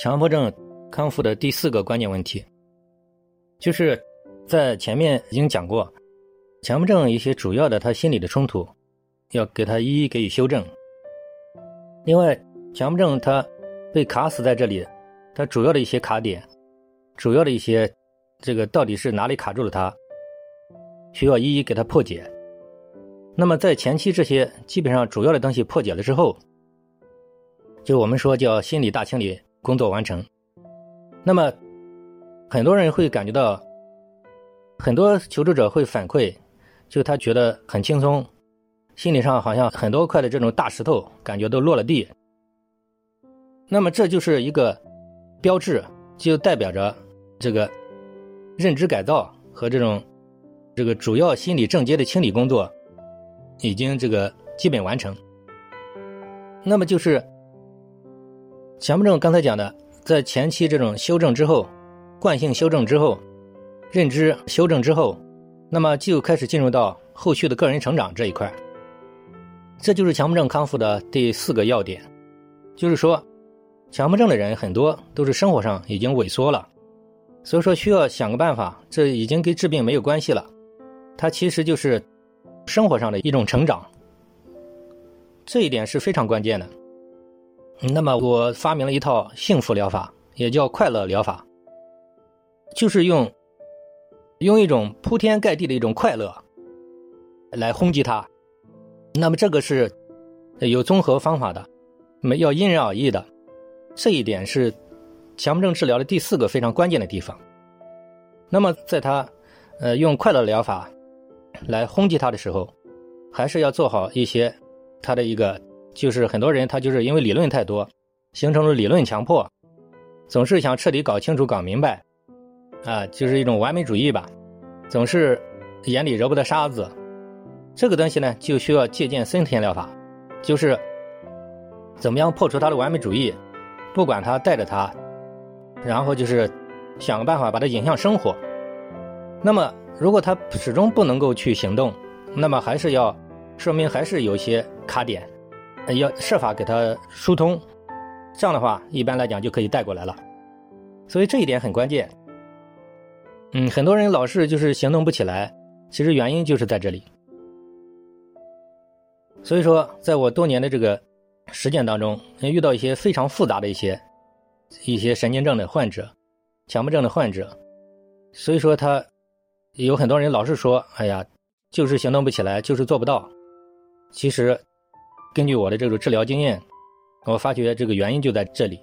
强迫症康复的第四个关键问题，就是在前面已经讲过，强迫症一些主要的他心理的冲突，要给他一一给予修正。另外，强迫症他被卡死在这里，他主要的一些卡点，主要的一些这个到底是哪里卡住了他，需要一一给他破解。那么在前期这些基本上主要的东西破解了之后，就我们说叫心理大清理。工作完成，那么很多人会感觉到，很多求助者会反馈，就他觉得很轻松，心理上好像很多块的这种大石头感觉都落了地。那么这就是一个标志，就代表着这个认知改造和这种这个主要心理症结的清理工作已经这个基本完成。那么就是。强迫症刚才讲的，在前期这种修正之后，惯性修正之后，认知修正之后，那么就开始进入到后续的个人成长这一块。这就是强迫症康复的第四个要点，就是说，强迫症的人很多都是生活上已经萎缩了，所以说需要想个办法，这已经跟治病没有关系了，它其实就是生活上的一种成长，这一点是非常关键的。那么我发明了一套幸福疗法，也叫快乐疗法，就是用用一种铺天盖地的一种快乐来轰击它。那么这个是有综合方法的，没要因人而异的。这一点是强迫症治疗的第四个非常关键的地方。那么在他呃用快乐疗法来轰击他的时候，还是要做好一些他的一个。就是很多人他就是因为理论太多，形成了理论强迫，总是想彻底搞清楚、搞明白，啊，就是一种完美主义吧，总是眼里揉不得沙子。这个东西呢，就需要借鉴森田疗法，就是怎么样破除他的完美主义，不管他带着他，然后就是想个办法把他引向生活。那么，如果他始终不能够去行动，那么还是要说明还是有些卡点。要设法给他疏通，这样的话，一般来讲就可以带过来了。所以这一点很关键。嗯，很多人老是就是行动不起来，其实原因就是在这里。所以说，在我多年的这个实践当中，遇到一些非常复杂的一些一些神经症的患者、强迫症的患者，所以说他有很多人老是说：“哎呀，就是行动不起来，就是做不到。”其实。根据我的这个治疗经验，我发觉这个原因就在这里。